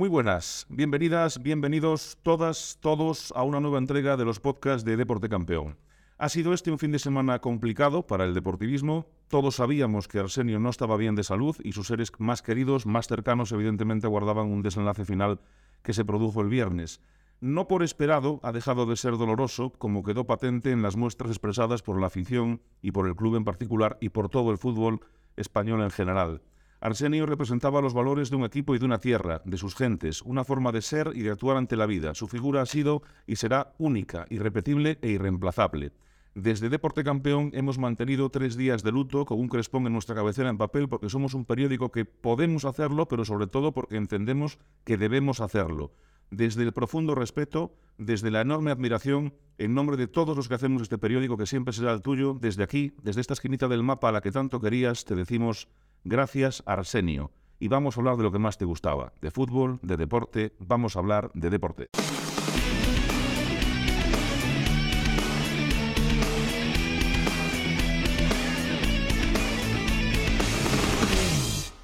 Muy buenas, bienvenidas, bienvenidos todas, todos a una nueva entrega de los podcasts de Deporte Campeón. Ha sido este un fin de semana complicado para el deportivismo. Todos sabíamos que Arsenio no estaba bien de salud y sus seres más queridos, más cercanos, evidentemente guardaban un desenlace final que se produjo el viernes. No por esperado ha dejado de ser doloroso, como quedó patente en las muestras expresadas por la afición y por el club en particular y por todo el fútbol español en general. Arsenio representaba los valores de un equipo y de una tierra, de sus gentes, una forma de ser y de actuar ante la vida. Su figura ha sido y será única, irrepetible e irreemplazable. Desde Deporte Campeón hemos mantenido tres días de luto con un crespón en nuestra cabecera en papel porque somos un periódico que podemos hacerlo, pero sobre todo porque entendemos que debemos hacerlo. Desde el profundo respeto, desde la enorme admiración, en nombre de todos los que hacemos este periódico que siempre será el tuyo, desde aquí, desde esta esquinita del mapa a la que tanto querías, te decimos Gracias, Arsenio. Y vamos a hablar de lo que más te gustaba, de fútbol, de deporte, vamos a hablar de deporte.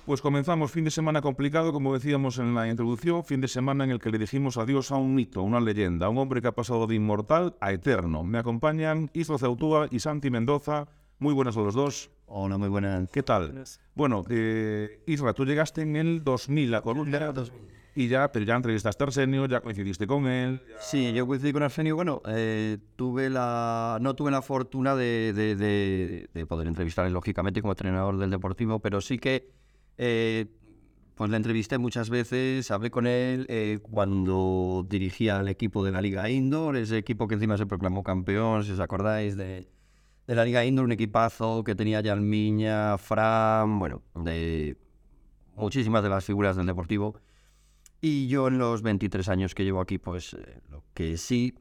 Pues comenzamos fin de semana complicado, como decíamos en la introducción, fin de semana en el que le dijimos adiós a un mito, una leyenda, a un hombre que ha pasado de inmortal a eterno. Me acompañan Islo Ceutúa y Santi Mendoza. Muy buenas a los dos. Hola, muy buenas. ¿Qué tal? Bueno, eh, Isra, tú llegaste en el 2000 a Colombia. Y ya, pero ya entrevistaste a Arsenio, ya coincidiste con él. Sí, yo coincidí con Arsenio. Bueno, eh, tuve la, no tuve la fortuna de, de, poder entrevistarle, lógicamente, como entrenador del Deportivo, pero sí que eh, pues le entrevisté muchas veces, hablé con él eh, cuando dirigía el equipo de la Liga Indoor, ese equipo que encima se proclamó campeón, si os acordáis, de, de la Liga Indoor, un equipazo que tenía Yalmiña, Fran, bueno, de muchísimas de las figuras del Deportivo. Y yo en los 23 años que llevo aquí, pues eh, lo que sí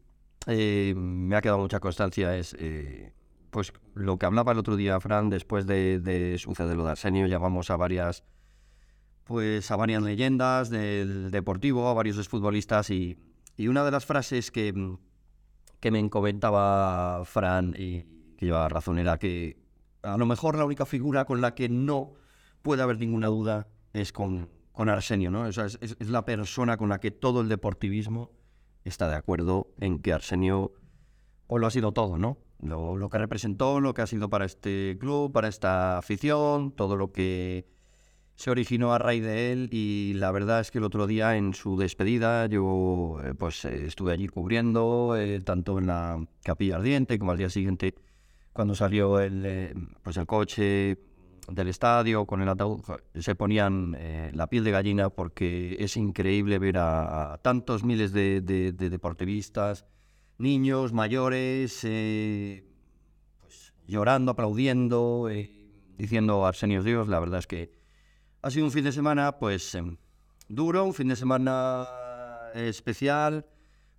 eh, me ha quedado mucha constancia es eh, pues lo que hablaba el otro día Fran después de, de suceder lo de Arsenio, llamamos a varias pues a varias leyendas del deportivo, a varios futbolistas y, y una de las frases que, que me comentaba Fran y, que lleva razón, era que a lo mejor la única figura con la que no puede haber ninguna duda es con, con Arsenio, ¿no? es, es, la persona con la que todo el deportivismo está de acuerdo en que Arsenio pues lo ha sido todo, ¿no? Lo, lo, que representó, lo que ha sido para este club, para esta afición, todo lo que se originó a raíz de él y la verdad es que el otro día en su despedida yo eh, pues eh, estuve allí cubriendo eh, tanto en la capilla ardiente como al día siguiente cuando salió el, eh, pues el coche del estadio con el ataúd, se ponían eh, la piel de gallina porque es increíble ver a, tantos miles de, deportivistas, niños, mayores, eh, pues, llorando, aplaudiendo, diciendo Arsenio Dios. La verdad es que ha sido un fin de semana pues em, duro, un fin de semana especial,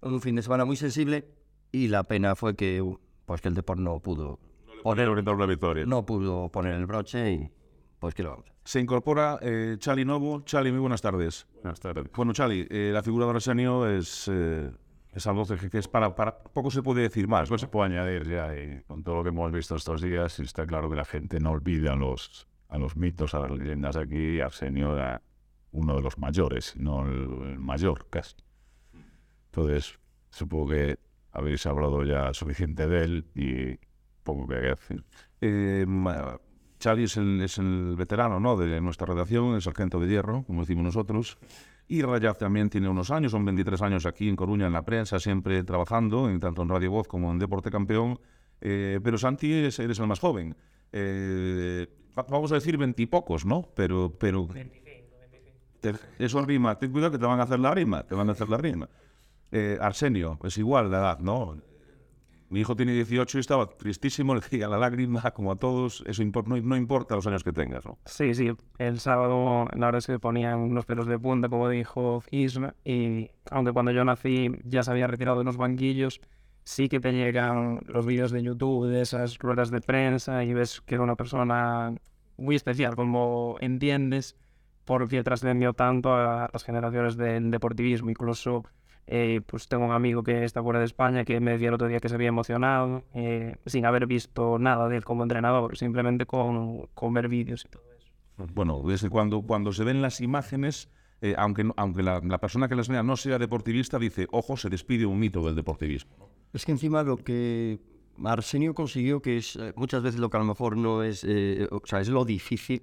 un fin de semana muy sensible y la pena fue que pues que el deporte no pudo poner la victoria. No pudo poner el broche y pues que lo vamos. Se incorpora eh, Chali Novo. Chali, muy buenas tardes. Buenas tardes. Bueno, Chali, eh, la figura de Arsenio es, eh, es algo que, es para, para... Poco se puede decir más. No se puede añadir ya. Y con todo lo que hemos visto estos días, está claro que la gente no olvida a los, a los mitos, a las leyendas aquí. Arsenio era uno de los mayores, no el, mayor casi. Entonces, supongo que habéis hablado ya suficiente de él y poco que decir. Eh, Charlie es el, es el, veterano ¿no? de nuestra redacción, el sargento de hierro, como decimos nosotros. Y Rayaz también tiene unos años, son 23 años aquí en Coruña en la prensa, siempre trabajando, en, tanto en Radio Voz como en Deporte Campeón. Eh, pero Santi es, eres el más joven. Eh, vamos a decir veintipocos, ¿no? Pero, pero 25, 25. eso rima, ten cuidado que te van a hacer la rima, te van a hacer la rima. Eh, Arsenio, es igual de edad, ¿no? Mi hijo tiene 18 y estaba tristísimo, le decía la lágrima, como a todos. Eso no, importa los años que tengas, ¿no? Sí, sí. El sábado, la verdad es que ponían unos pelos de punta, como dijo Isma. Y aunque cuando yo nací ya se había retirado de los banquillos, sí que te llegan los vídeos de YouTube de esas ruedas de prensa y ves que era una persona muy especial, como entiendes, porque trascendió tanto a las generaciones del deportivismo, incluso eh, pues tengo un amigo que está fuera de España que me decía el otro día que se había emocionado eh, sin haber visto nada de él como entrenador, simplemente con, con ver vídeos y todo eso. Bueno, desde cuando, cuando se ven las imágenes, eh, aunque, aunque la, la persona que les vea no sea deportivista, dice, ojo, se despide un mito del deportivismo. Es que encima lo que Arsenio consiguió, que es eh, muchas veces lo que a lo mejor no es, eh, o sea, es lo difícil,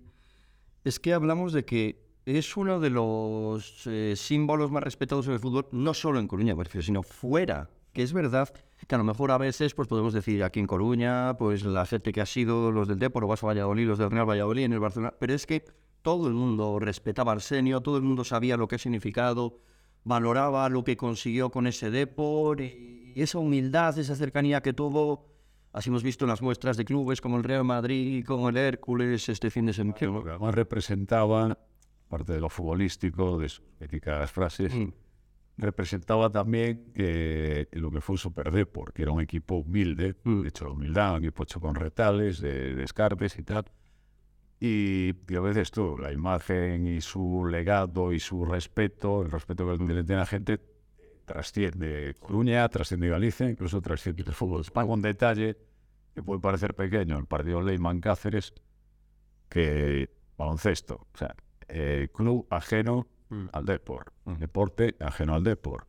es que hablamos de que es uno de los eh, símbolos más respetados en el fútbol, no solo en Coruña, sino fuera. Que es verdad que a lo mejor a veces pues podemos decir aquí en Coruña, pues la gente que ha sido los del Depor, o Vasco Valladolid, los del Real Valladolid, en el Barcelona, pero es que todo el mundo respetaba a Arsenio, todo el mundo sabía lo que ha significado, valoraba lo que consiguió con ese Depor y esa humildad, esa cercanía que tuvo. Así hemos visto en las muestras de clubes como el Real Madrid, como el Hércules este fin de semana. Además representaba, aparte de lo futbolístico, de sus éticas frases, Mm. representaba también que lo que fue Super Depor, que era un equipo humilde, Mm. de hecho humildad, un equipo hecho con retales, de, de escarpes y tal. Y, y a veces tú, la imagen y su legado y su respeto, el respeto que le tiene la gente, trasciende Coruña, trasciende Galicia, incluso trasciende el fútbol. España. Un detalle que puede parecer pequeño, el partido Leyman Cáceres, que baloncesto, o sea, eh, club ajeno Mm. al Depor, deporte ajeno al Depor,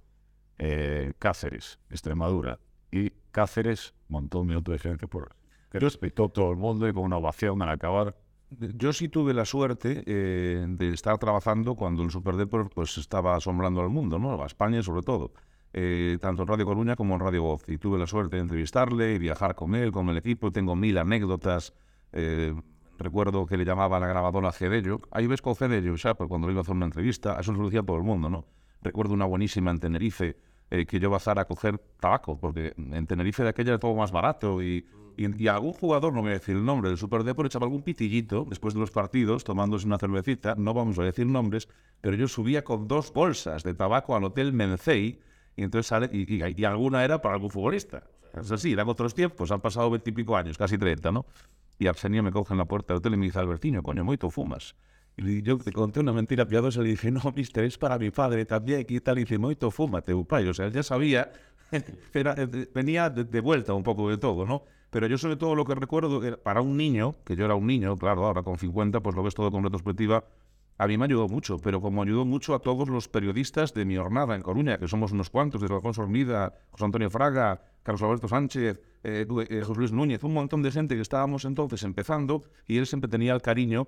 eh, Cáceres, Extremadura, y Cáceres montó un minuto de diferencia por que respetó todo el mundo y con una ovación al acabar. Yo sí tuve la suerte eh, de estar trabajando cuando el Super Depor pues, estaba asombrando al mundo, ¿no? a España sobre todo, eh, tanto en Radio Coruña como en Radio Voz. Y tuve la suerte de entrevistarle y viajar con él, con el equipo. Tengo mil anécdotas. eh, recuerdo que le llamaba a la grabadora Cedello. Ahí ves con Cedello, ya, pues, cuando le iba a hacer una entrevista. Eso lo decía todo el mundo, ¿no? Recuerdo una buenísima en Tenerife eh, que yo iba a coger tabaco, porque en Tenerife de aquella era todo más barato y, y, y algún jugador, no voy a decir el nombre, del Super Depor echaba algún pitillito después de los partidos, tomándose una cervecita, no vamos a decir nombres, pero yo subía con dos bolsas de tabaco al Hotel Mencey y entonces sale, y, y- y alguna era para algún futbolista. Es así, eran otros tiempos, han pasado veintipico años, casi treinta, ¿no? Y Arsenio me coge en la puerta del hotel y me dice, Albertino, coño, moito fumas. Y yo te conté una mentira piadosa y le dije, no, mister, es para mi padre también, y tal. Y dice, moito fúmate, upay. O sea, él ya sabía, era- eh, venía de, de vuelta un poco de todo, ¿no? Pero yo sobre todo lo que recuerdo, para un niño, que yo era un niño, claro, ahora con 50, pues lo ves todo con retrospectiva, a mí me ayudó mucho, pero como ayudó mucho a todos los periodistas de mi jornada en Coruña, que somos unos cuantos, desde Alfonso Hormida, José Antonio Fraga, Carlos Alberto Sánchez, eh, eh, José Luis Núñez, un montón de gente que estábamos entonces empezando y él siempre tenía el cariño,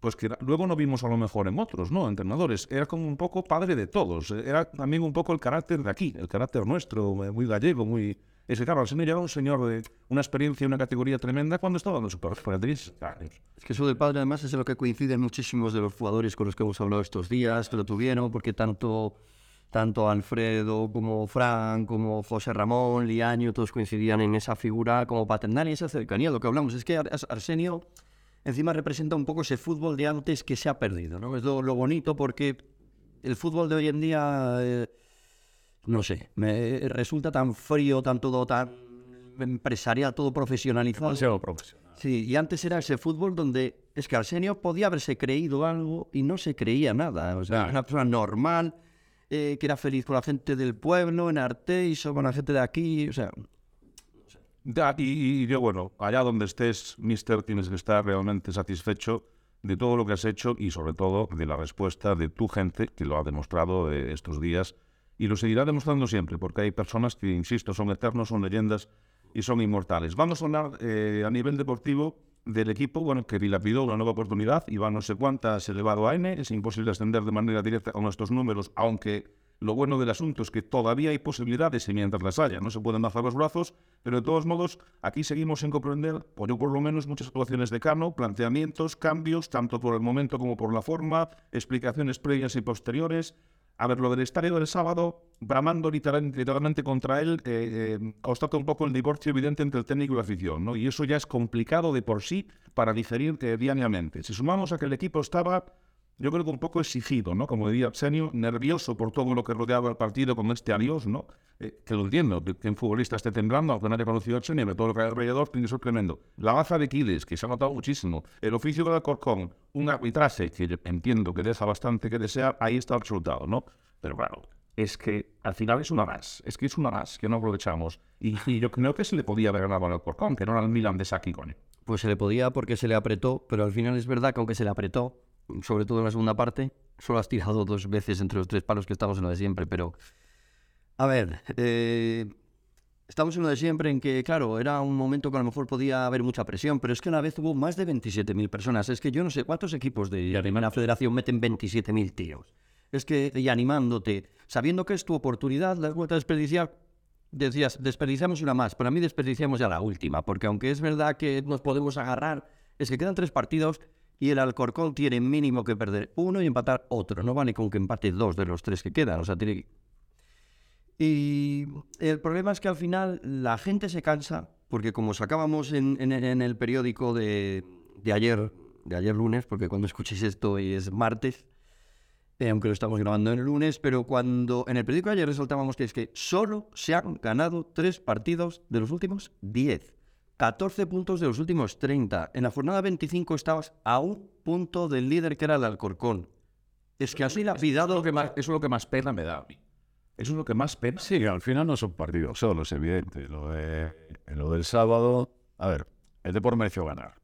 pues luego no vimos a lo mejor en otros, ¿no? Entrenadores. Era como un poco padre de todos. Era también un poco el carácter de aquí, el carácter nuestro, muy gallego, muy... Ese claro, Arsenio ya era un señor de una experiencia y una categoría tremenda cuando estaba Bowl, tenía 16 años. Es que eso del padre además es en lo que coinciden muchísimos de los jugadores con los que hemos hablado estos días, que lo tuvieron, porque tanto, tanto Alfredo como Fran, como José Ramón, Liaño, todos coincidían en esa figura como paternal y esa cercanía. Lo que hablamos es que Ar- Arsenio encima representa un poco ese fútbol de antes que se ha perdido, ¿no? Es lo, lo bonito porque el fútbol de hoy en día, eh, no sé, me resulta tan frío, tan todo tan empresarial, todo profesionalizado. Demasiado profesional. Sí, y antes era ese fútbol donde es que Arsenio podía haberse creído algo y no se creía nada. O sea, Claro. una persona normal, eh, que era feliz con la gente del pueblo, en Arteixo, con la gente de aquí. O sea, y yo, bueno, allá donde estés, mister, tienes que estar realmente satisfecho de todo lo que has hecho y sobre todo de la respuesta de tu gente, que lo ha demostrado eh, estos días y lo seguirá demostrando siempre, porque hay personas que, insisto, son eternos, son leyendas y son inmortales. Vamos a hablar eh, a nivel deportivo del equipo, bueno, que dilapidó una nueva oportunidad y va no sé cuántas elevado a N, es imposible ascender de manera directa con estos números, aunque lo bueno del asunto es que todavía hay posibilidades y mientras las haya, no se pueden bajar los brazos, pero de todos modos, aquí seguimos sin comprender, o yo por lo menos, muchas actuaciones de Cano, planteamientos, cambios, tanto por el momento como por la forma, explicaciones previas y posteriores. A ver, lo del estadio del sábado, bramando literal- literalmente contra él, eh, eh, constata un poco el divorcio evidente entre el técnico y la afición, ¿no? Y eso ya es complicado de por sí para digerir eh, diariamente. Si sumamos a que el equipo estaba yo creo que un poco exigido, ¿no? Como diría Arsenio, nervioso por todo lo que rodeaba el partido con este adiós, ¿no? Eh, que lo entiendo, que, un futbolista esté temblando, aunque nadie conocido a Arsenio, pero todo lo que hay alrededor tiene que ser tremendo. La baza de Quiles, que se ha notado muchísimo. El oficio de Alcorcón, un arbitraje que entiendo que deja bastante que desear, ahí está el resultado, ¿no? Pero claro, es que al final es una más, es que es una más que no aprovechamos. Y, y yo creo que se le podía haber ganado al Alcorcón, que no era el Milan de Saki, coño. pues se le podía porque se le apretó, pero al final es verdad que aunque se le apretó, sobre todo en la segunda parte. Solo has tirado dos veces entre los tres palos que estamos en lo de siempre, pero... A ver, eh, estamos en lo de siempre en que, claro, era un momento que a lo mejor podía haber mucha presión, pero es que a la vez hubo más de 27.000 personas. Es que yo no sé cuántos equipos de la federación meten 27.000 tíos. Es que, y animándote, sabiendo que es tu oportunidad, la has vuelto a desperdiciar. Decías, desperdiciamos una más, pero a mí desperdiciamos ya la última, porque aunque es verdad que nos podemos agarrar, es que quedan tres partidos y el Alcorcón tiene mínimo que perder uno y empatar otro. No vale con que empate dos de los tres que quedan. O sea, tiene Y el problema es que al final la gente se cansa, porque como sacábamos en, en- el periódico de, de ayer, de ayer lunes, porque cuando escuchéis esto es martes, eh, aunque lo estamos grabando en el lunes, pero cuando en el periódico de ayer resaltábamos que es que solo se han ganado tres partidos de los últimos 10. 14 puntos de los últimos 30. En la jornada 25 estabas a un punto del líder que era el Alcorcón. Es que así la Eso es lo que más, eso es lo que más pena me da a mí. Eso es lo que más pena. Sí, al final no son partidos solos, evidente. Lo, de, en lo del sábado, a ver, el Depor mereció ganar.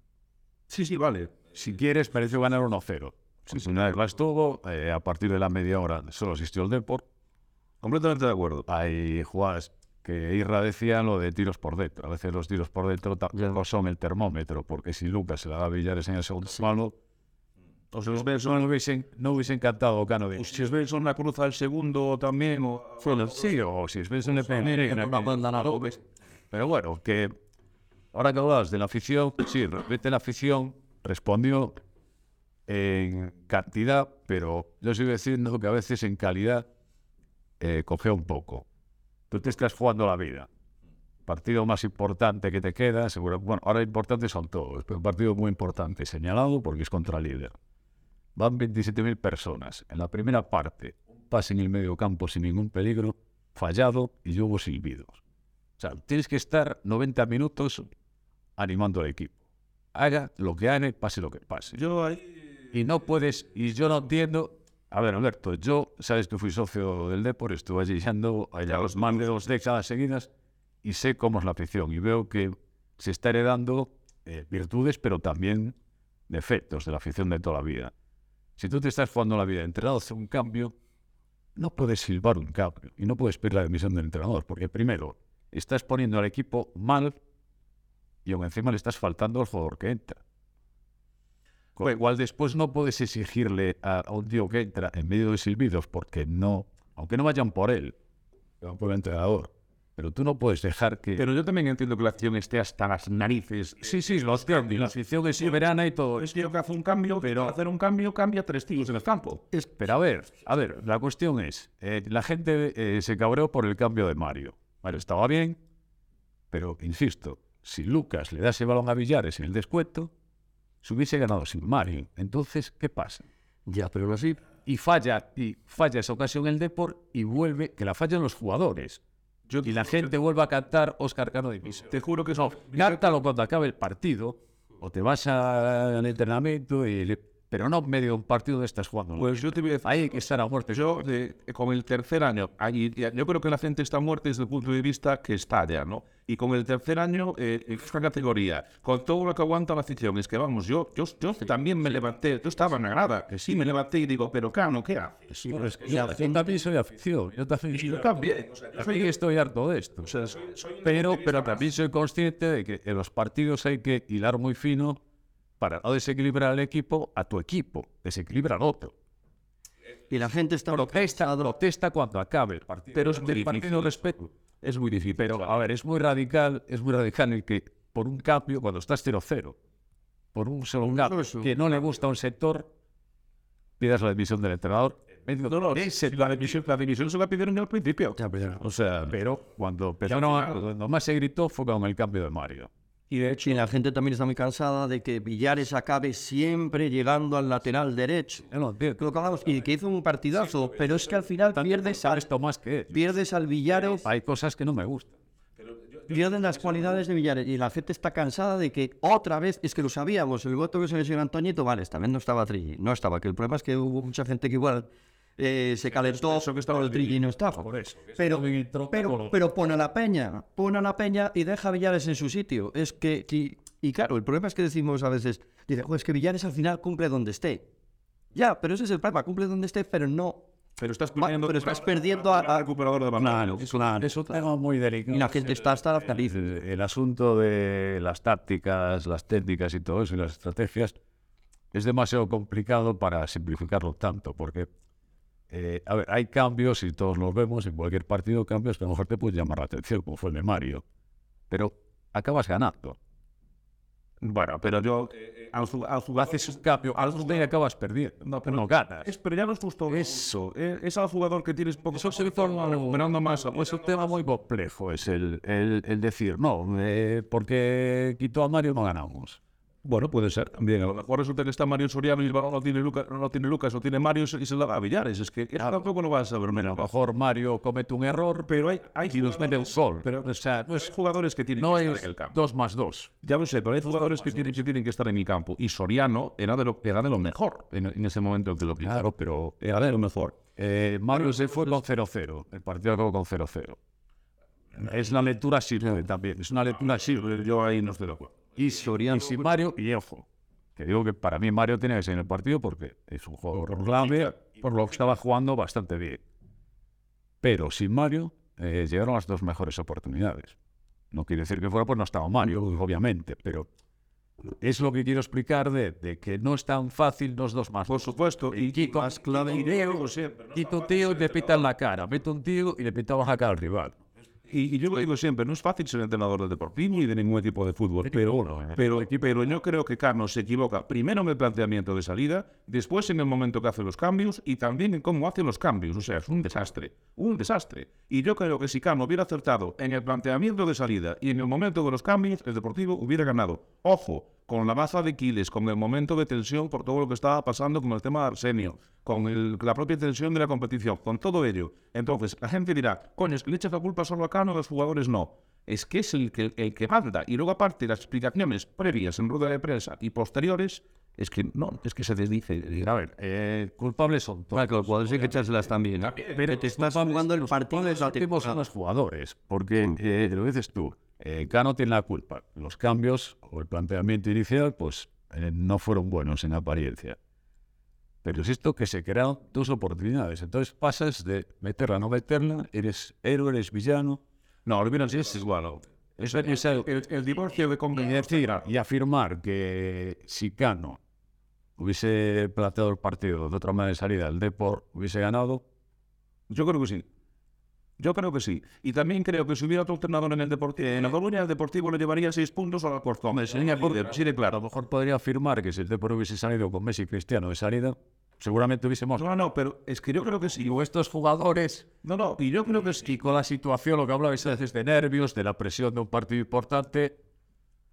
Sí, sí, vale. Si quieres, mereció ganar 1-0. Sí, una vez la estuvo, eh, a partir de la media hora solo asistió el Depor. Completamente de acuerdo. Hay jugadas que Irra decía lo de tiros por dentro. A veces los tiros por dentro tampoco son el termómetro, porque si Lucas se la da a Villares en el segundo palo, O si los no, hubiesen, no hubiesen cantado Cano de... o si es Benson la cruza el segundo también, o... Sí, o si es Benson le pone Pero bueno, que ahora que hablas de la afición, sí, realmente la afición respondió en cantidad, pero yo sigo diciendo que a veces en calidad eh, coge un poco. Tú te estás jugando la vida. Partido más importante que te queda, seguro. Bueno, ahora importantes son todos, pero un partido muy importante, señalado porque es contra el líder. Van 27.000 personas. En la primera parte, un pase en el medio campo sin ningún peligro, fallado y hubo silbidos. O sea, tienes que estar 90 minutos animando al equipo. Haga lo que haga, pase lo que pase. Yo ahí... Y no puedes, y yo no entiendo. A ver, Alberto, yo, sabes que fui socio del Depor, estuve allí yendo allá los más de dos décadas seguidas y sé cómo es la afición. Y veo que se está heredando eh, virtudes, pero también defectos de la afición de toda la vida. Si tú te estás jugando la vida entrenado hacer un cambio, no puedes silbar un cambio y no puedes pedir la dimisión del entrenador, porque primero estás poniendo al equipo mal y aún encima le estás faltando al jugador que entra. Lo cual después no puedes exigirle a, a un tío que entra en medio de silbidos porque no, aunque no vayan por él, que van por el entrenador, pero tú no puedes dejar que... Pero yo también entiendo que la acción esté hasta las narices. sí, sí, lo entiendo, y la afición es soberana y todo Es tío que hace un cambio, pero hacer un cambio cambia tres tiros en el campo. Pero a ver, a ver, la cuestión es, eh, la gente eh, se cabreó por el cambio de Mario. Mario estaba bien, pero insisto, si Lucas le da ese balón a Villares en el descuento, se hubiese ganado sin Mario. Entonces, ¿qué pasa? Ya, pero así. Y falla, y falla esa ocasión el Depor y vuelve, que la fallan los jugadores. Yo Y la gente vuelve a cantar Oscar Cano de Misa. te juro que eso... Cántalo cuando acabe el partido, o te vas al entrenamiento, y le- pero no medio de un partido de estás jugando. Pues yo te voy a decir... Hay que estar a muerte. Yo, de- con el tercer año, yo creo que la gente está muerta desde el punto de vista que está ya, ¿no? Y con el tercer año, eh, en esta categoría, con todo lo que aguanta la afición, es que vamos, yo, yo, yo también me levanté, yo estaba en la grada, que sí me levanté y digo, pero Cano, ¿qué haces? Yo, yo también soy afición. Yo también, yo también, o sea, yo también estoy harto de esto. pero, pero también soy consciente de que en los partidos hay que hilar muy fino para no desequilibrar al equipo a tu equipo. Desequilibra al otro. Y la gente está Protesta, protesta cuando acabe el partido. Pero es del muy difícil. partido respeto. Es muy difícil. Pero, a ver, es muy radical, es muy radical el que por un cambio, cuando estás 0-0, por un solo cambio eso. que no le gusta a un sector, pidas la dimisión del entrenador. no, no, ese la dimisión, la dimisión se la pidieron al principio. O sea, pero cuando empezaron cuando más se gritó fue con el cambio de Mario. Y de hecho, y la gente también está muy cansada de que Villares acabe siempre llegando al lateral derecho. Yo no y que hizo un partidazo, pero es que al final pierdes, al, Sabes Tomás que pierdes al Villares, hay cosas que no me gustan. pierden las cualidades de Villares. Y la gente está cansada de que otra vez, es que lo sabíamos, el voto que se lesionó Antoñito, vale, vez no estaba Trilli, no estaba. Que el problema es que hubo mucha gente que igual eh, se calentó eso que estaba el Trilli no estaba. Por eso. Pero, pero, pero pone a la peña, pone a la peña y deja a Villares en su sitio. Es que, y, y claro, el problema es que decimos a veces, dice, "Jo, es que Villares al final cumple donde esté. Ya, pero ese es el problema, cumple donde esté, pero no. Pero estás perdiendo, pero estás perdiendo a- a- recuperador de balón. Claro, Es un tema muy delicado. Y la gente está hasta las el, narices. el asunto de las tácticas, las técnicas y todo eso, y las estrategias, es demasiado complicado para simplificarlo tanto, porque, eh, a ver, hay cambios y todos los vemos en cualquier partido, cambios que a lo mejor te pueden llamar la atención, como fue el de Mario, pero acabas ganando. Bueno, pero yo eh, ju- al jugador Haces un cambio, al día acabas perdiendo, no, no ganas. es, pero ya no es justo eso. eh, Es, al jugador que tienes poco. Eso se torna recuperando más. Es un tema muy complejo, es el, el, el decir, no, eh, porque quitó a Mario no ganamos. Bueno, puede ser también. A lo mejor resulta que está Mario Soriano y el balón no tiene Lucas, no lo tiene Lucas, no tiene Mario y se la da a Villares. Es que tampoco lo vas a saber. A Mira, lo mejor Mario comete un error, pero hay, hay y nos mete gol. Pero o sea, no es, jugadores que tienen no que estar es en el campo. dos más dos. Ya lo sé, pero hay jugadores que tienen, que tienen que estar en el campo. Y Soriano era de lo, era de lo mejor en, en ese momento en que lo. Claro, pero Era de lo mejor. eh, Mario se fue con 0-0. El partido acabó con 0-0. Es una lectura simple también. Es una lectura simple. Yo ahí no estoy de acuerdo. Y, y sin Mario, y ojo, que digo que para mí Mario tiene que ser en el partido porque es un jugador clave, por lo que estaba jugando bastante bien. Pero sin Mario eh, llegaron las dos mejores oportunidades. No quiere decir que fuera pues no estaba Mario, obviamente, pero es lo que quiero explicar de, de que no es tan fácil los dos más. Por supuesto. Y, Kiko, más clave. y tío y le pita en la cara, mete un tío y le pitamos la cara al rival. Y, y yo lo digo siempre, no es fácil ser entrenador del Deportivo ni de ningún equipo de fútbol, pero, pero, pero yo creo que Carlos se equivoca primero en el planteamiento de salida, después en el momento que hace los cambios y también en cómo hace los cambios. O sea, es un desastre, un desastre. Y yo creo que si Carlos hubiera acertado en el planteamiento de salida y en el momento de los cambios, el Deportivo hubiera ganado. Ojo, con la baza de Quiles, con el momento de tensión por todo lo que estaba pasando con el tema de Arsenio, con el- la propia tensión de la competición, con todo ello. Entonces, la gente dirá, coño, es que le echas la culpa solo a Cano, a los jugadores no. Es que es el que, el que manda. Y luego, aparte, las explicaciones previas en rueda de prensa y posteriores, es que no, es que se desdice. A ver, eh, culpables son todos. Claro, que los jugadores hay que echárselas también. Pero te estás jugando el partido de la últimos son los jugadores, porque eh, lo dices tú, eh, Cano tiene la culpa. Los cambios o el planteamiento inicial, pues eh, no fueron buenos en apariencia. Pero es esto que se crearon dos oportunidades. Entonces pasas de meterla a no meterla, eres héroe, eres villano. No, lo hubieran sido es igual. Es, es el- El, el divorcio de y conveniencia. y afirmar que si Cano hubiese planteado el partido de otra manera de salida, el Depor hubiese ganado, Yo creo que sí. Yo creo que sí. Y también creo que si hubiera otro entrenador en el Deportivo, en la Coruña, el Deportivo le llevaría seis puntos a la Cortón. Hombre, sería líder, así de A claro. lo mejor podría afirmar que si el Depor hubiese salido con Messi y Cristiano de salida, seguramente hubiésemos No, no, pero es que yo creo que sí. o estos jugadores No, no, y yo creo que sí. y con la situación, lo que hablabais a veces de nervios, de la presión de un partido importante,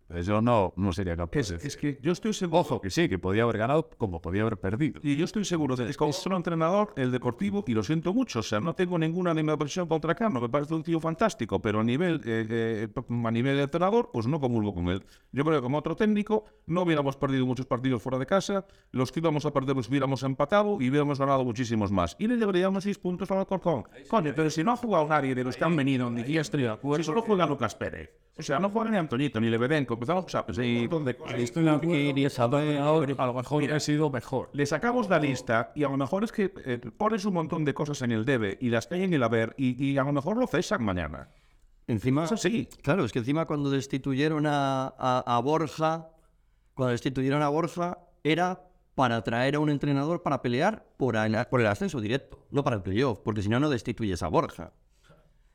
pues yo no, no sería capaz. Es, es que yo estoy seguro. Ojo, que sí, que podía haber ganado como podía haber perdido. Y yo estoy seguro de que como solo entrenador, el deportivo, y lo siento mucho, o sea, no tengo ninguna animación contra Cano, me parece un tío fantástico, pero a nivel, eh, eh, a nivel de entrenador, pues no comulgo con él. Yo creo que como otro técnico, no hubiéramos perdido muchos partidos fuera de casa, los que íbamos a perder los hubiéramos empatado y hubiéramos ganado muchísimos más. Y le deberíamos seis puntos al Alcorcón. Coño, pero si no ha jugado nadie de los que han venido, ni Estrella, pues solo juega Lucas Pérez. O sea, no juega ni Antonito, ni Lebedenko, empezamos, o sea, pues hay un montón de cosas. Quería saber ahora. A lo mejor hubiera sido mejor. Le sacamos la lista y a lo mejor es que eh, pones un montón de cosas en el debe y las hay en el haber y, y a lo mejor lo cesan mañana. Encima, Es así. claro, es que encima cuando destituyeron a, a- a Borja, cuando destituyeron a Borja, era para traer a un entrenador para pelear por por el ascenso directo, no para el playoff, porque si no, no destituyes a Borja.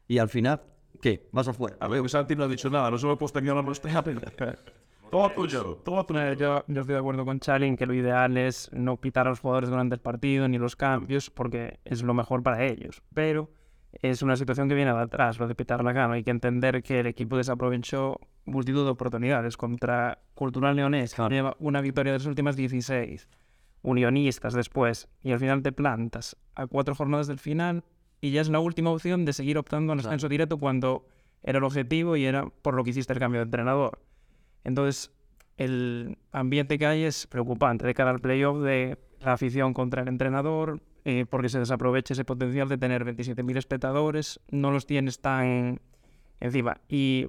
Y al final, ¿qué? Vas afuera. A ver, Santi no ha dicho nada, no se lo he puesto aquí a la nuestra. Todo tuyo, todo tuyo. Yo, yo estoy de acuerdo con Charlie en que lo ideal es no pitar a los jugadores durante el partido ni los cambios porque es lo mejor para ellos. Pero es una situación que viene de atrás, lo de pitar la cama. Hay que entender que el equipo desaprovechó multitud de oportunidades contra Cultural Leonés, que lleva una victoria de las últimas 16, Unionistas después, y al final te plantas a cuatro jornadas del final y ya es la última opción de seguir optando al ascenso directo cuando era el objetivo y era por lo que hiciste el cambio de entrenador. Entonces, el ambiente que hay es preocupante de cara al playoff de la afición contra el entrenador, eh, porque se desaprovecha ese potencial de tener 27.000 espectadores, no los tienes tan encima. Y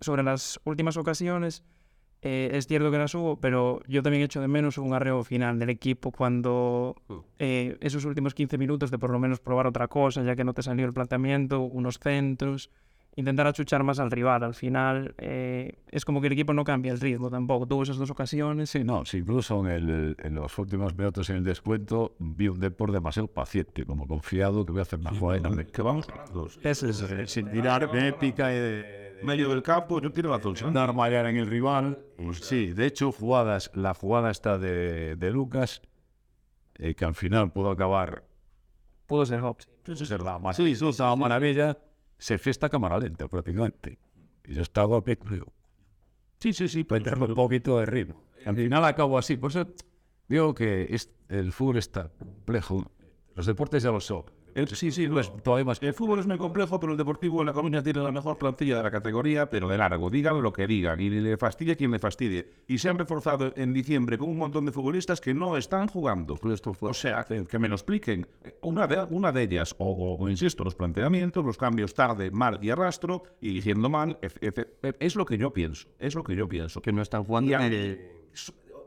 sobre las últimas ocasiones, eh, es cierto que la subo, pero yo también echo de menos un arreo final del equipo cuando eh, esos últimos 15 minutos de por lo menos probar otra cosa, ya que no te salió el planteamiento, unos centros, intentar achuchar más al rival. Al final eh, es como que el equipo no cambia el ritmo tampoco. Tuvo esas dos ocasiones. Sí, no, sí, incluso en, el- en los últimos minutos en el descuento vi un Depor demasiado paciente, como confiado que voy a hacer una jugada Que vamos ganando. Ese es- sin tirar épica y de, Medio del campo, yo quiero la torsión. dar mallar en el rival. Y sí, de hecho, jugadas, la jugada está de, de Lucas, eh, que al final pudo acabar Pudo ser Hobbs. ser la más una maravilla, se fiesta cámara lenta prácticamente. Y yo estaba a pie, Sí, sí, sí. para meterle un poquito de ritmo. Al final acabo así, por eso digo que es- el fútbol está complejo. Los deportes ya lo son. El- sí, sí, lo es. Todavía más El fútbol es muy complejo, pero el Deportivo de La Coruña tiene la mejor plantilla de la categoría, pero de largo. Digan lo que digan y le fastidie quien le fastidie. Y se han reforzado en diciembre con un montón de futbolistas que no están jugando. O sea, que, me lo expliquen. Una de, una de ellas, o, o- o insisto, los planteamientos, los cambios tarde, mal y arrastro, y diciendo mal, es lo que yo pienso. Es lo que yo pienso. Que no están jugando. Y eh,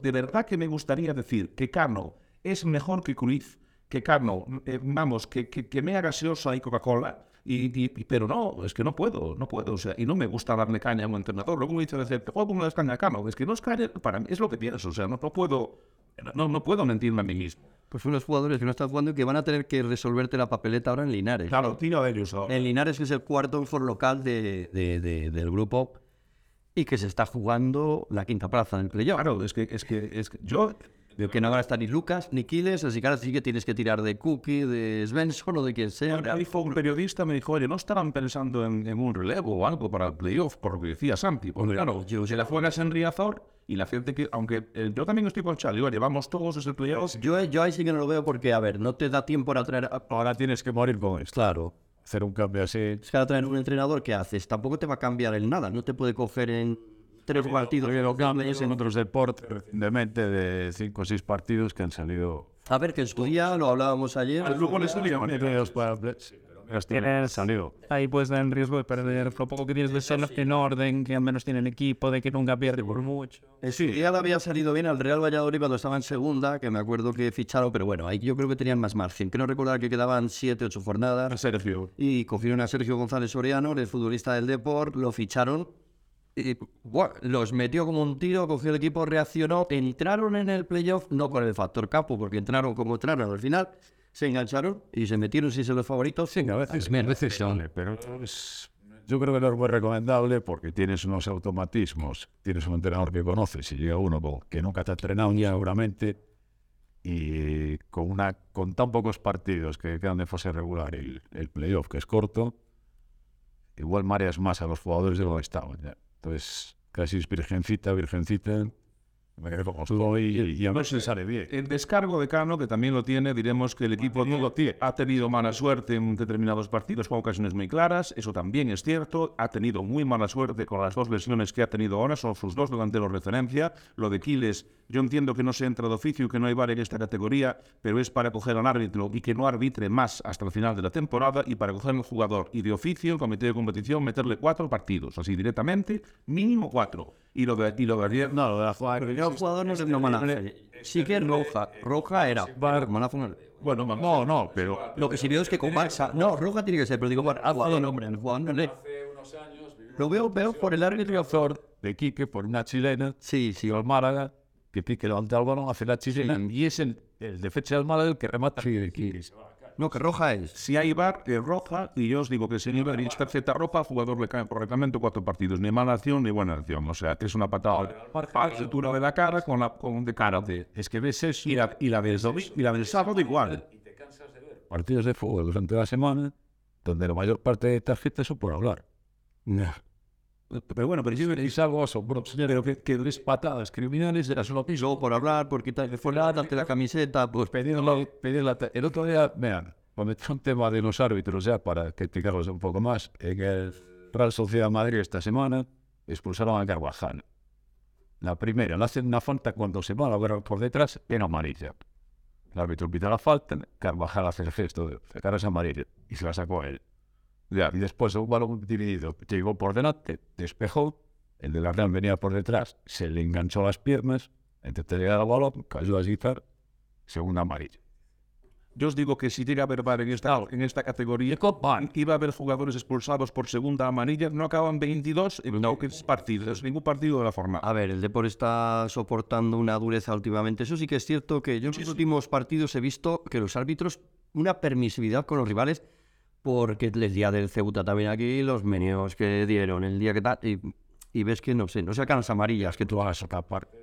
de verdad que me gustaría decir que Cano es mejor que Cruyff, que Cano, eh, vamos, que, que, que mea gaseosa y Coca-Cola, y, y- pero no, es que no puedo, no puedo, o sea, y no me gusta darle caña a un entrenador. Luego me dice, te juego das caña a Cano, es que no es caña, para mí es lo que pienso, o sea, no, no puedo, no, no puedo mentirme a mí mismo. Pues unos jugadores que no están jugando y que van a tener que resolverte la papeleta ahora en Linares. Claro, tiro de ellos ahora. En Linares, que es el cuarto for local de, de- de- del grupo y que se está jugando la quinta plaza en el playoff. Claro, es que, es que, es que yo De que no van a estar ni Lucas ni Quiles, así que ahora sí que tienes que tirar de Cookie, de Svensson o de quien sea. Me dijo un periodista, me dijo, oye, ¿no estarán pensando en, en un relevo o algo para el playoff? Por lo que decía Santi. Pues claro, si la juegas en Riazor y la gente que, aunque eh, yo también estoy con Charlie, oye, vamos todos desde el playoff. Yo, yo ahí sí que no lo veo porque, a ver, no te da tiempo para traer. a- Ahora tienes que morir con esto. Claro. Hacer un cambio así. Es que ahora traer un entrenador que haces, tampoco te va a cambiar en nada. No te puede coger en tres partidos. Lo cambios en otros deportes recientemente de cinco o seis partidos que han salido. A ver, que en su día, lo hablábamos ayer. Al grupo le salía Partidos para- sí, pero menos tienen Tienes- salido. Ahí puedes estar en riesgo de perder lo poco que tienes de ser en orden, que al menos tiene el equipo, de que nunca pierde por mucho. Su día le había salido bien al Real Valladolid cuando estaba en segunda, que me acuerdo que ficharon, pero bueno, ahí yo creo que tenían más margen. Quiero recordar que quedaban siete, ocho jornadas. Sergio. y cogieron a Sergio González Soriano, el futbolista del Deport, lo ficharon y los metió como un tiro, cogió el equipo, reaccionó, entraron en el playoff, no con el factor capo, porque entraron como entraron al final, se engancharon y se metieron sin ser los favoritos. Sí, a veces, a veces sale, pero es- yo creo que no es muy recomendable porque tienes unos automatismos, tienes un entrenador que conoces y llega uno que nunca te ha entrenado ya seguramente y con una con tan pocos partidos que quedan de fase regular el, el playoff que es corto, igual mareas más a los jugadores de lo que estaban ya. Entonces, casi es virgencita, virgencita, y, y a ver si sale bien. El descargo de Cano, que también lo tiene, diremos que el equipo no. Ha tenido mala suerte en determinados partidos con ocasiones muy claras, eso también es cierto. Ha tenido muy mala suerte con las dos lesiones que ha tenido ahora, son sus dos delanteros referencia. Lo de Quiles, yo entiendo que no se entra de oficio y que no hay VAR en esta categoría, pero es para coger al árbitro y que no arbitre más hasta el final de la temporada y para coger al jugador y de oficio, el comité de competición, meterle cuatro partidos, así directamente, mínimo cuatro. Y lo de, y lo de ayer, No, lo de la jugada Yo jugador no sé no manaje. Sí que roja, roja era. Manazo no era. bueno, No, no, pero Lo que sí veo es que con Barça, no, roja tiene que ser, pero digo, bueno, ha jugado el hombre, el jugador no Lo veo peor por el árbitro. de Quique por una chilena Sí, sí, y el Málaga que Pique levanta el balón hace la chilena y es el, el defensa del Málaga el que remata de Quique. No, que roja es. Si hay VAR, es roja, y yo os digo que si hay VAR y es tarjeta roja, al jugador le cae correctamente cuatro partidos, ni mala acción ni buena acción. O sea, que es una patada al altura de la cara con la con de cara de. es que ves eso Y la, y la del y la del sábado igual. partidos de fútbol durante la semana donde la mayor parte de tarjetas son por hablar Pero bueno, pero yo es algo asombroso pero que, que tres patadas criminales era solo Y piso luego por hablar, por fuera, darte la camiseta, pues. Pedir la, pedir la el otro día vean cuando un tema de los árbitros ya para criticarlos un poco más en el Real Sociedad Madrid esta semana expulsaron a Carvajal. La primera le hacen una falta cuando se va a ver por detrás en amarilla. El árbitro pita la falta Carvajal hace el gesto de sacar esa amarilla y se la sacó a él Ya. y después un balón dividido llegó por delante despejó el de la Real venía por detrás, se le enganchó las piernas, intenté llegar al balón, cayó a guitar, segunda amarilla. Yo os digo que si llega a haber en esta, en esta categoría, iba a haber jugadores expulsados por segunda amarilla, no acaban 22 en no. partidos, ningún partido de la jornada. A ver, el Depor está soportando una dureza últimamente. Eso sí que es cierto que yo en los últimos partidos he visto que los árbitros, una permisividad con los rivales, porque el día del Ceuta también aquí, los menios que dieron, el día que tal, y, y ves que no sé, no sacan las amarillas que tú vas a parte.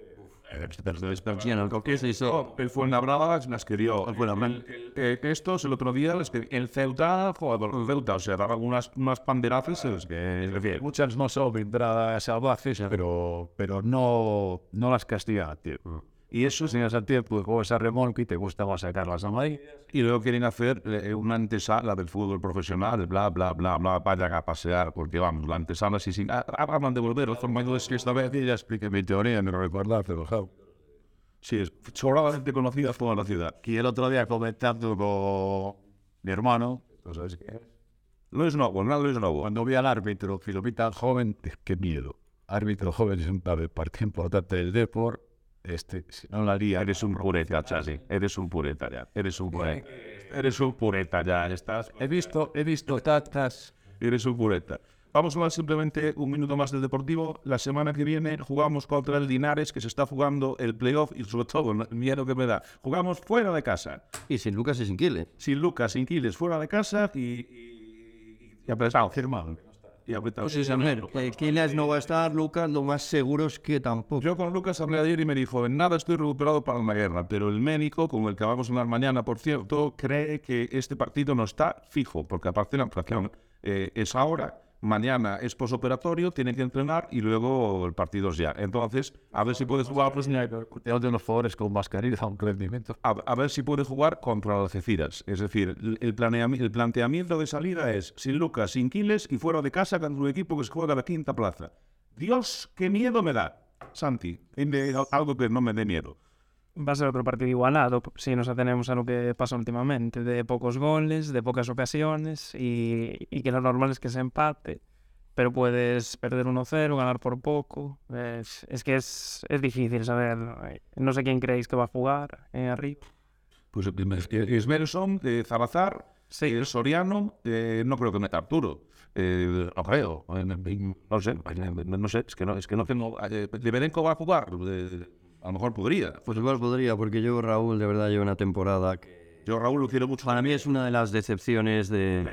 El Fuenlabrada las. El Fuenlabrada. Eh, estos, el otro día, les que el Ceuta, joder, el Ceuta, o sea, daba unas, unas panderazos, es que... Muchas no son salvajes, pero, pero no, no las castiga, tío. Y eso, si al tiempo juegas a remolque y te gusta más sacar las amarillas. Y luego quieren hacer eh, una antesala del fútbol profesional, bla, bla, bla, bla, vayan a pasear, porque vamos, la antesala sí, sí, ah, hablan de volver, los formadores que esta vez, ya expliqué mi teoría, me lo recordar, pero ja. Sí, es sobradamente conocida toda la ciudad. Y el otro día comentando con mi hermano, ¿sabes qué es? No es nuevo, no es nuevo. Cuando vi al árbitro, Filomita joven, qué miedo. Árbitro joven es un parte importante del deporte este, no la haría, eres un pureta, Chasi. Eres un pureta ya. Eres un pureta. Eres un pureta ya. Estás. He visto, he visto tatas. Eres un pureta. Vamos a hablar simplemente un minuto más del Deportivo. La semana que viene jugamos contra el Linares, que se está jugando el playoff y sobre todo el miedo que me da. Jugamos fuera de casa. Y sin Lucas y sin Quiles. Sin Lucas, sin Quiles, fuera de casa y. y, y, y firmado y apretado. Pues Quiles no va a estar, Lucas, lo más seguro es que tampoco. Yo con Lucas hablé ayer y me dijo, en nada estoy recuperado para la guerra, pero el médico, con el que vamos a hablar mañana, por cierto, cree que este partido no está fijo, porque aparte la inflación eh, es ahora mañana es posoperatorio, tiene que entrenar y luego el partido es ya. Entonces, a ver si puede jugar. Pues, de unos jugadores con mascarilla un rendimiento. A, ver si puede jugar contra las Algeciras. Es decir, el, el, planteamiento de salida es sin Lucas, sin Quiles y fuera de casa contra un equipo que se juega a la quinta plaza. Dios, qué miedo me da, Santi. Algo que no me dé miedo va a ser otro partido igualado si nos atenemos a lo que pasa últimamente, de pocos goles, de pocas ocasiones y, y que lo normal es que se empate, pero puedes perder 1-0, ganar por poco. Es, es que es, es, difícil saber. No sé quién creéis que va a jugar eh, arriba. Pues eh, Zalazar, sí. eh, Soriano, eh, no creo que meta Arturo. Eh, no creo, no sé, no sé, es que no, es que no, no eh, va a jugar. A lo mejor podría. Pues igual podría, porque yo, Raúl, de verdad, llevo una temporada que... Yo, Raúl, lo quiero mucho. Para mí es una de las decepciones de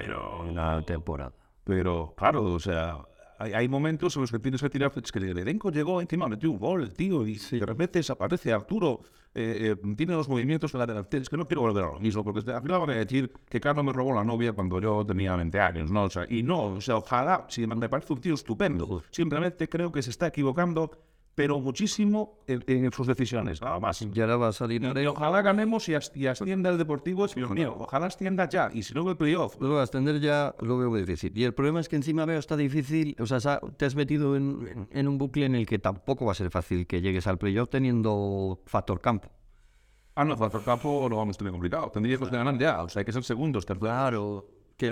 la temporada. Pero, claro, o sea, hay, hay, momentos en los que tienes que tirar. Es que el elenco llegó encima, metió un gol, tío, y de repente desaparece Arturo. Eh, eh, tiene los movimientos en la delantera. Es que no quiero volver a lo mismo, porque al final van a decir que Carlos me robó la novia cuando yo tenía 20 años, ¿no? O sea, y no, o sea, ojalá, si me parece un tío estupendo. Simplemente creo que se está equivocando pero muchísimo en, sus decisiones, nada más. Y ahora va a salir. Y, ojalá ganemos y, ascienda el Deportivo, es mío. Ojalá ascienda ya, y si no el playoff. Luego ascender ya lo veo muy difícil. Y el problema es que encima veo está difícil, o sea, te has metido en, en un bucle en el que tampoco va a ser fácil que llegues al playoff teniendo factor campo. Ah, no, factor campo lo vamos a tener complicado. Tendríamos que ganar ya, o sea, hay que ser segundos, Claro. Que,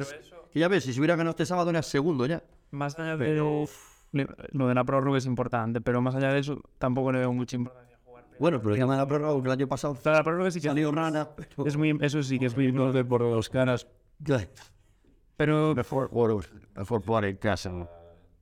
que ya ves, si se hubiera ganado este sábado, era segundo ya. Más allá de lo de la prórroga es importante, pero más allá de eso, tampoco le veo mucha importancia jugar. Bueno, pero llama la prórroga el año pasado la prórroga sí que salió rana. Es muy, eso sí que es muy de por los caras. Pero mejor, mejor jugar en casa.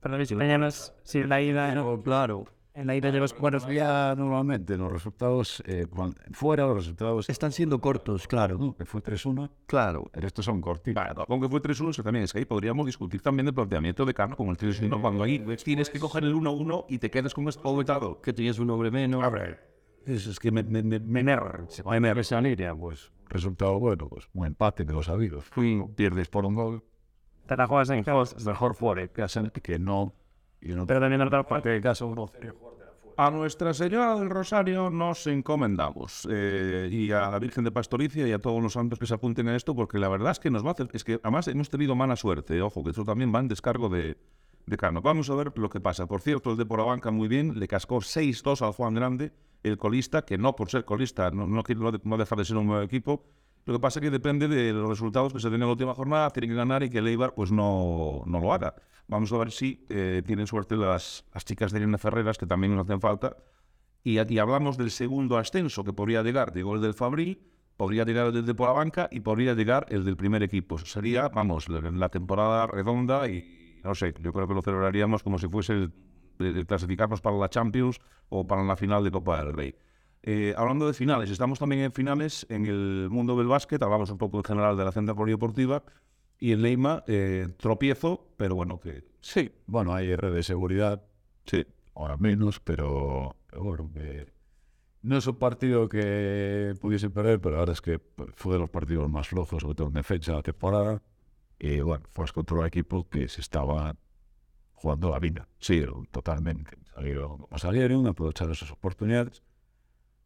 Pero si la ida, claro. En la ida de los cuartos. Ya normalmente los resultados, eh, fuera los resultados. Están siendo cortos, claro. Que fue 3-1. Claro. Pero estos son cortitos. Claro, aunque fue 3-1, también es que ahí podríamos discutir también del planteamiento de Cano con el 3-1. Cuando ahí tienes que coger el 1-1 y te quedas con esto vetado. Que tienes un hombre menos. A ver. Es, es que me, me, me, me enerva. Se va a esa línea, pues. Resultado bueno, pues un empate de los sabidos. Fui, pierdes por un gol. Te la juegas en fuera que no. Y no pero también en otra parte. caso, uno a Nuestra Señora del Rosario nos encomendamos eh, y a la Virgen de Pastoricia y a todos los santos que se apunten a esto, porque la verdad es que nos va a hacer, es que además hemos tenido mala suerte, ojo, que eso también va en descargo de, de Cano. Vamos a ver lo que pasa. Por cierto, el de por la banca muy bien, le cascó 6-2 al Juan Grande, el colista, que no por ser colista, no, no, no deja de ser un nuevo equipo, Lo que pasa es que depende de los resultados que se den en la última jornada, tienen que ganar y que el pues no, no lo haga. Vamos a ver si eh, tienen suerte las, chicas de Irene Ferreras, que también nos hacen falta. Y, hablamos del segundo ascenso que podría llegar, llegó el del Fabril, podría llegar el del de banca y podría llegar el del primer equipo. Sería, vamos, la, la temporada redonda y no sé, yo creo que lo celebraríamos como si fuese el clasificarnos para la Champions o para la final de Copa del Rey. Eh, hablando de finales, estamos también en finales en el mundo del básquet, hablamos un poco en general de la central polideportiva y en Leima eh, tropiezo, pero bueno, que Sí, bueno, hay red de seguridad, sí. ahora menos, pero, pero bueno, que no es un partido que pudiese perder, pero ahora es que fue de los partidos más flojos, sobre todo en defensa de la temporada. Y bueno, fue contra un equipo que se estaba jugando la vida. Sí, totalmente. Salieron como salieron, aprovecharon esas oportunidades.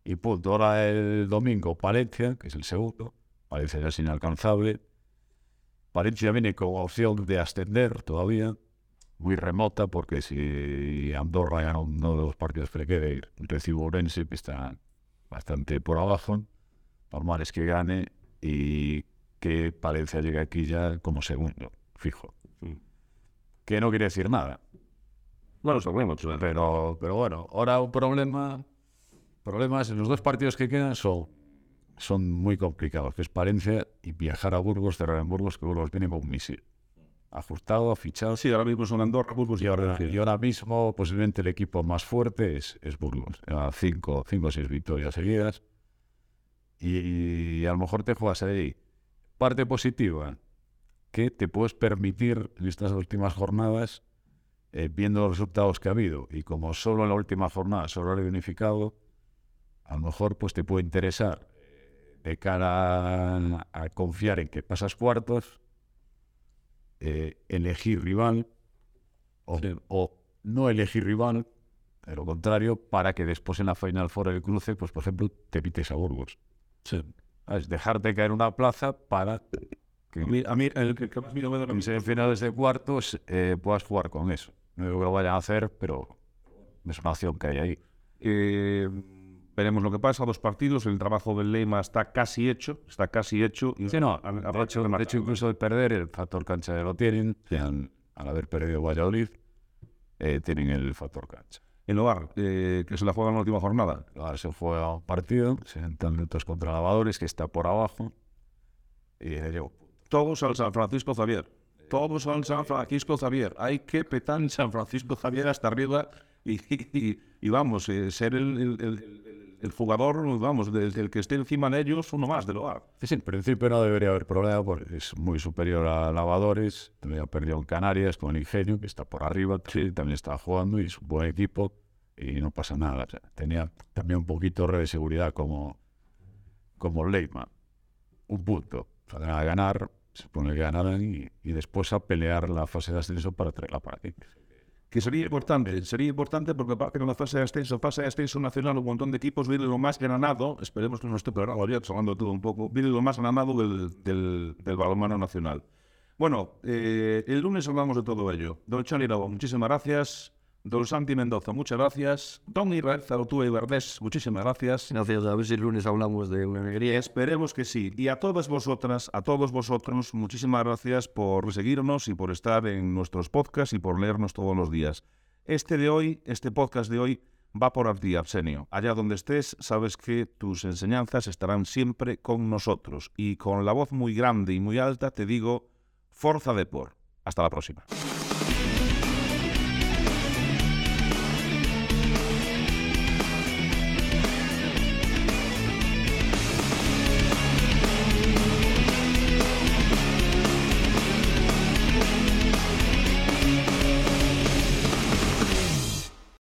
Y punto. Ahora el domingo, Palencia, que es el segundo. Palencia ya es inalcanzable. Palencia viene con opción de ascender todavía, muy remota, porque si Andorra gana uno de los partidos que le quede, recibe Orense, que está bastante por abajo. Normal es que gane y que Palencia llegue aquí ya como segundo, fijo. Que no quiere decir nada. Bueno, sabemos. Pero, pero bueno, ahora un problema. Problemas en los dos partidos que quedan son, son muy complicados, que es Palencia y viajar a Burgos, cerrar en Burgos, que Burgos viene con un misil. Ajustado, fichado. Sí, ahora mismo son Andorra, Burgos Y ahora, y ahora mismo, posiblemente el equipo más fuerte es, es Burgos. Cinco, cinco o seis victorias seguidas. Y, y a lo mejor te juegas ahí. Parte positiva, que te puedes permitir en estas últimas jornadas, eh, viendo los resultados que ha habido, y como solo en la última jornada es horario unificado, a lo mejor pues te puede interesar eh, de cara a, a confiar en que pasas cuartos, eh, elegir rival o, o no elegir rival, de lo contrario, para que después en la Final Four del cruce, pues por ejemplo, te pites a Burgos. Es dejarte caer una plaza para que A mí, a mí el que, que más miedo me da en semifinales de cuartos eh, puedas jugar con eso. No digo que lo vayan a hacer, pero es una opción que hay ahí. Eh, veremos lo que pasa. Dos partidos. El trabajo del Leima está casi hecho. Está casi hecho. Y Sí, no, a- de hecho, de hecho, incluso de perder, el factor cancha ya lo tienen. Al, al haber perdido Valladolid, eh, tienen el factor cancha. En Loar, eh, que se la juega en la última jornada. Ahora se juega un partido, se entran netos contra lavadores, que está por abajo. Y le llevo. Todos al San Francisco Xavier. Todos al San Francisco Xavier. Hay que petar San Francisco Xavier hasta arriba y, y- y vamos, eh, ser el, el- el- el- el jugador, vamos, del, del que esté encima de ellos, uno más de Loar. Sí, sí, en principio no debería haber problema porque es muy superior a Lavadores. También ha perdido en Canarias con el Ingenio, que está por arriba, sí, también está jugando y es un buen equipo y no pasa nada. O sea, tenía también un poquito de seguridad como, como Leyman. Un punto. Saldrán a ganar, se supone que ganarán y, y después a pelear la fase de ascenso para traerla para aquí. Que sería importante, sería importante porque con la fase de ascenso, fase de ascenso nacional, un montón de equipos viene lo más granado, esperemos que no esté programa ya, de todo un poco, viene lo más granado del, del, balonmano nacional. Bueno, eh, el lunes hablamos de todo ello. Don Chani Lobo, muchísimas gracias. Don Santi Mendoza, muchas gracias. Don Israel Zarotúa y Verdés, muchísimas gracias. Gracias, a ver si el lunes hablamos de una alegría. Esperemos que sí. Y a todas vosotras, a todos vosotros, muchísimas gracias por seguirnos y por estar en nuestros podcasts y por leernos todos los días. Este de hoy, este podcast de hoy, va por ti, Arsenio. Allá donde estés, sabes que tus enseñanzas estarán siempre con nosotros. Y con la voz muy grande y muy alta te digo, Forza Depor. Hasta la próxima.